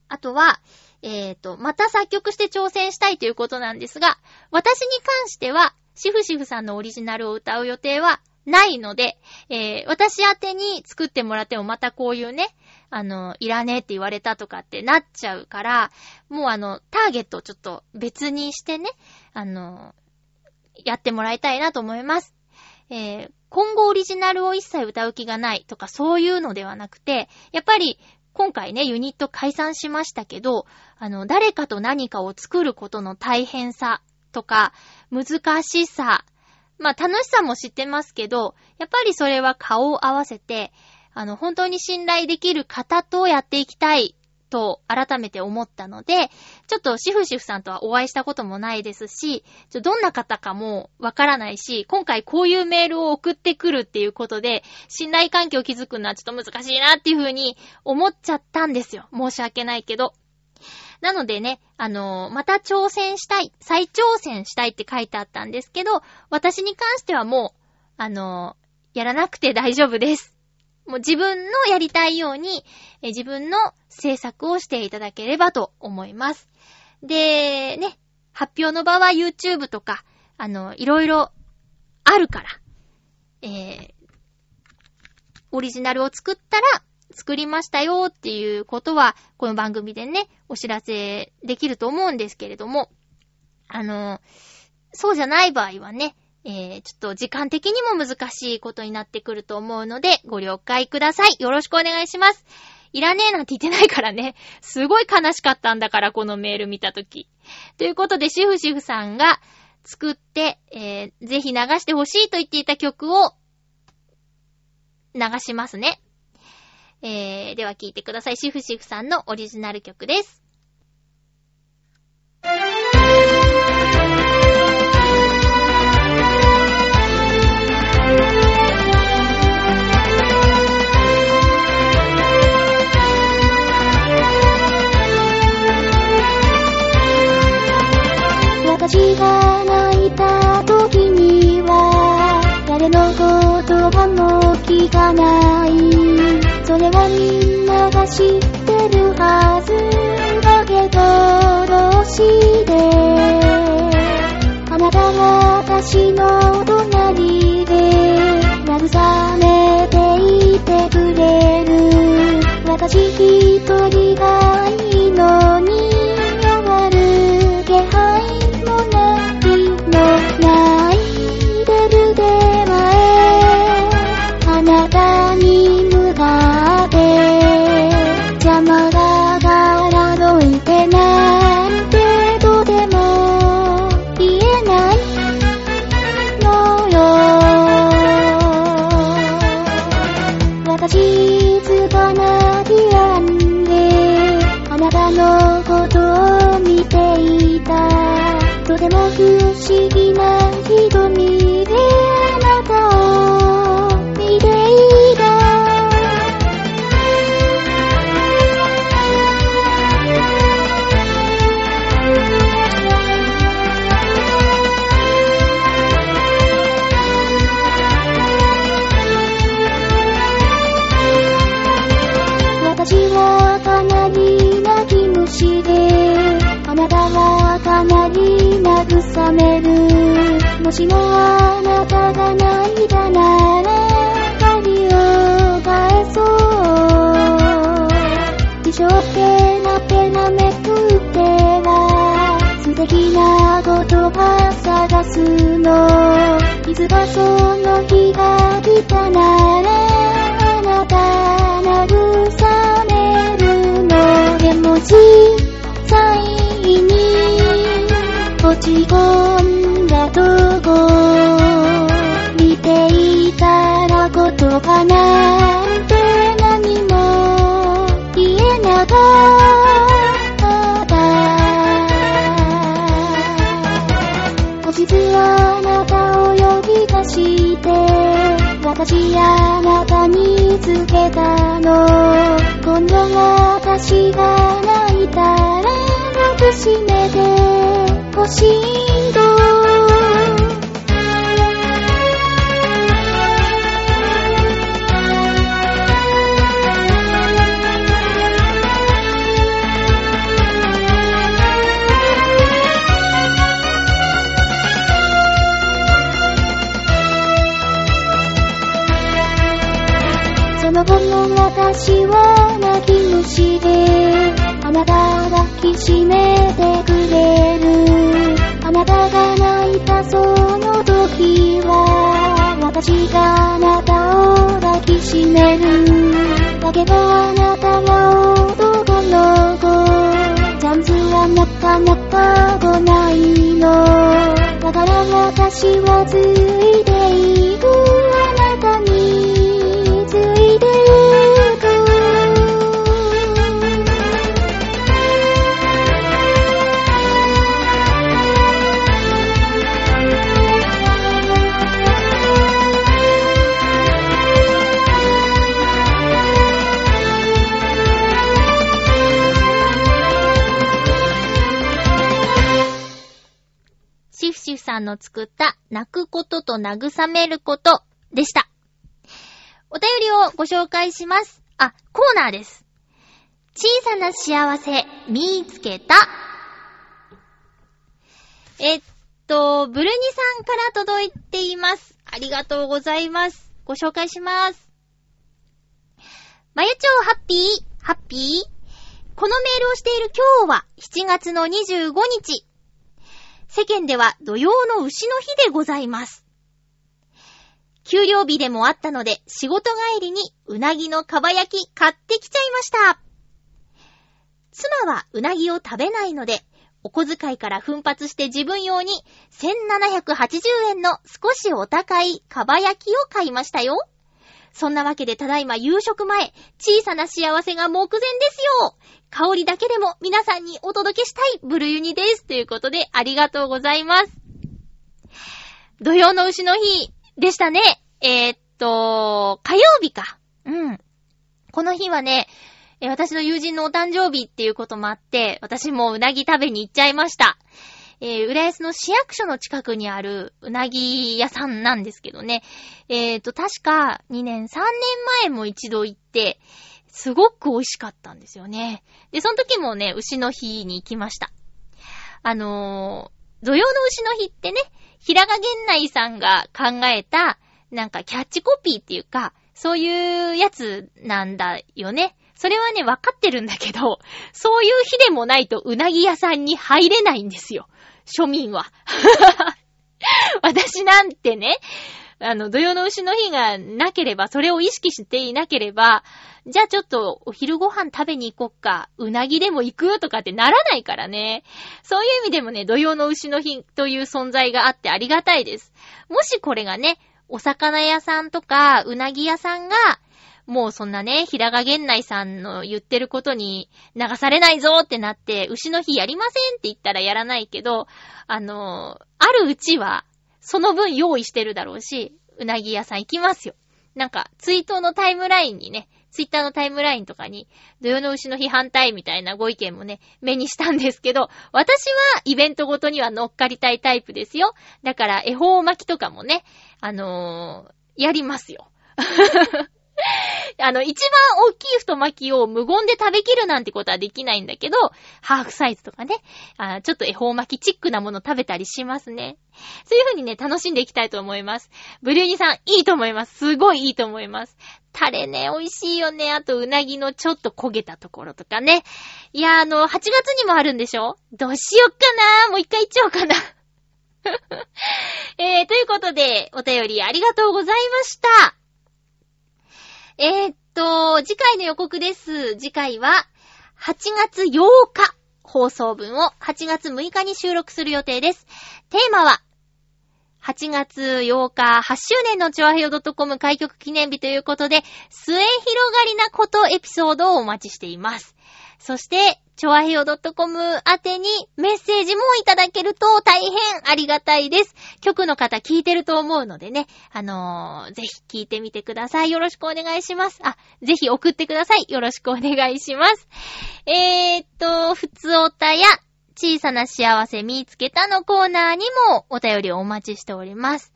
あとは、えっ、ー、と、また作曲して挑戦したいということなんですが、私に関しては、シフシフさんのオリジナルを歌う予定はないので、えー、私宛てに作ってもらってもまたこういうね、あの、いらねえって言われたとかってなっちゃうから、もうあの、ターゲットをちょっと別にしてね、あの、やってもらいたいなと思います。えー、今後オリジナルを一切歌う気がないとかそういうのではなくて、やっぱり今回ね、ユニット解散しましたけど、あの、誰かと何かを作ることの大変さとか、難しさ、まあ楽しさも知ってますけど、やっぱりそれは顔を合わせて、あの、本当に信頼できる方とやっていきたいと改めて思ったので、ちょっとシフシフさんとはお会いしたこともないですし、ちょどんな方かもわからないし、今回こういうメールを送ってくるっていうことで、信頼関係を築くのはちょっと難しいなっていうふうに思っちゃったんですよ。申し訳ないけど。なのでね、あのー、また挑戦したい、再挑戦したいって書いてあったんですけど、私に関してはもう、あのー、やらなくて大丈夫です。もう自分のやりたいように、え自分の制作をしていただければと思います。で、ね、発表の場は YouTube とか、あの、いろいろあるから、えー、オリジナルを作ったら、作りましたよっていうことは、この番組でね、お知らせできると思うんですけれども、あの、そうじゃない場合はね、えー、ちょっと時間的にも難しいことになってくると思うので、ご了解ください。よろしくお願いします。いらねえなんて言ってないからね。すごい悲しかったんだから、このメール見たとき。ということで、シフシフさんが作って、えー、ぜひ流してほしいと言っていた曲を流しますね。えー、では聴いてください。シフシフさんのオリジナル曲です。ない。それはみんなが知ってるはず。だけどどうして。あなたが私の隣で。慰めていてくれる。私一人がいいのに。もしもあなたが泣いたなら針を返そう。一生ペナペナめくっては素敵な言葉探すの。いつかその日がら言葉なんて何も言えなかった後日あなたを呼び出して私あなたにつけたの。今度私が泣いたら抱きしめてほしい。きしめてくれる。あなたが泣いたその時は私があなたを抱きしめる。だけどあなたは男の子。チャンスはなかなか来ないの。だから私はずっとさんの作った泣くことと慰めることでした。お便りをご紹介します。あ、コーナーです。小さな幸せ、見つけた。えっと、ブルニさんから届いています。ありがとうございます。ご紹介します。まゆちょうハッピー、ハッピー？このメールをしている今日は7月の25日。世間では土曜の牛の日でございます。給料日でもあったので、仕事帰りにうなぎのかば焼き買ってきちゃいました。妻はうなぎを食べないので、お小遣いから奮発して自分用に1780円の少しお高いかば焼きを買いましたよ。そんなわけでただいま夕食前、小さな幸せが目前ですよ。香りだけでも皆さんにお届けしたいブルユニです。ということでありがとうございます。土曜の牛の日でしたね。えー、っと、火曜日か。うん。この日はね、私の友人のお誕生日っていうこともあって、私もうなぎ食べに行っちゃいました。えー、浦安の市役所の近くにあるうなぎ屋さんなんですけどね。えーと、確か2年、3年前も一度行って、すごく美味しかったんですよね。で、その時もね、牛の日に行きました。あのー、土曜の牛の日ってね、平賀源内さんが考えた、なんかキャッチコピーっていうか、そういうやつなんだよね。それはね、わかってるんだけど、そういう日でもないとうなぎ屋さんに入れないんですよ。庶民は。<laughs> 私なんてね、あの、土曜の牛の日がなければ、それを意識していなければ、じゃあちょっとお昼ご飯食べに行こっか、うなぎでも行くとかってならないからね。そういう意味でもね、土曜の牛の日という存在があってありがたいです。もしこれがね、お魚屋さんとか、うなぎ屋さんが、もうそんなね、平賀源内さんの言ってることに流されないぞってなって、牛の日やりませんって言ったらやらないけど、あの、あるうちは、その分用意してるだろうし、うなぎ屋さん行きますよ。なんか、ツイートのタイムラインにね、ツイッターのタイムラインとかに、土曜の牛の日反対みたいなご意見もね、目にしたんですけど、私はイベントごとには乗っかりたいタイプですよ。だから、恵方巻きとかもね、あのー、やりますよ。<laughs> <laughs> あの、一番大きい太巻きを無言で食べきるなんてことはできないんだけど、ハーフサイズとかね、あちょっと恵方巻きチックなもの食べたりしますね。そういう風にね、楽しんでいきたいと思います。ブリューニさん、いいと思います。すごいいいと思います。タレね、美味しいよね。あと、うなぎのちょっと焦げたところとかね。いや、あの、8月にもあるんでしょ？どうしよっかなもう一回言っちゃおうかな。<laughs> えー、ということで、お便りありがとうございました。えー、っと、次回の予告です。次回は、8月8日放送分を8月6日に収録する予定です。テーマは、8月8日8周年のチョアヘヨ .com 開局記念日ということで、末広がりなことエピソードをお待ちしています。そして、チョアヘヨ .com 宛てにメッセージもいただけると大変ありがたいです。局の方聞いてると思うのでね、あのー、ぜひ聞いてみてください。よろしくお願いします。あ、ぜひ送ってください。よろしくお願いします。えーっと、ふつおたや小さな幸せ見つけたのコーナーにもお便りをお待ちしております。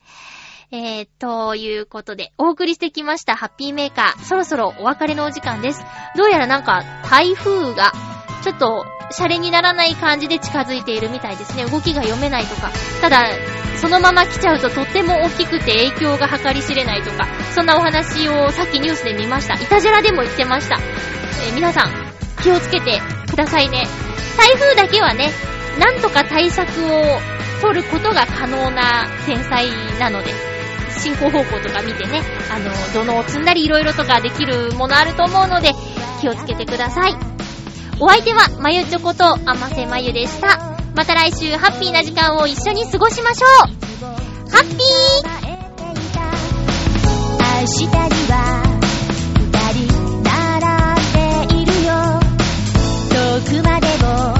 えー、ということで、お送りしてきましたハッピーメーカー、そろそろお別れのお時間です。どうやらなんか台風がちょっとシャレにならない感じで近づいているみたいですね。動きが読めないとか。ただ、そのまま来ちゃうととっても大きくて影響が計り知れないとか、そんなお話をさっきニュースで見ました。イタジェラでも言ってました。えー皆さん、気をつけてくださいね。台風だけはね、なんとか対策を取ることが可能な天才なので、進行方向とか見てね、あの、土のを積んだり色々とかできるものあると思うので、気をつけてください。お相手は、まゆちょこと、あませまゆでした。また来週、ハッピーな時間を一緒に過ごしましょうハッピー明日には二人並んでいるよ遠くまでも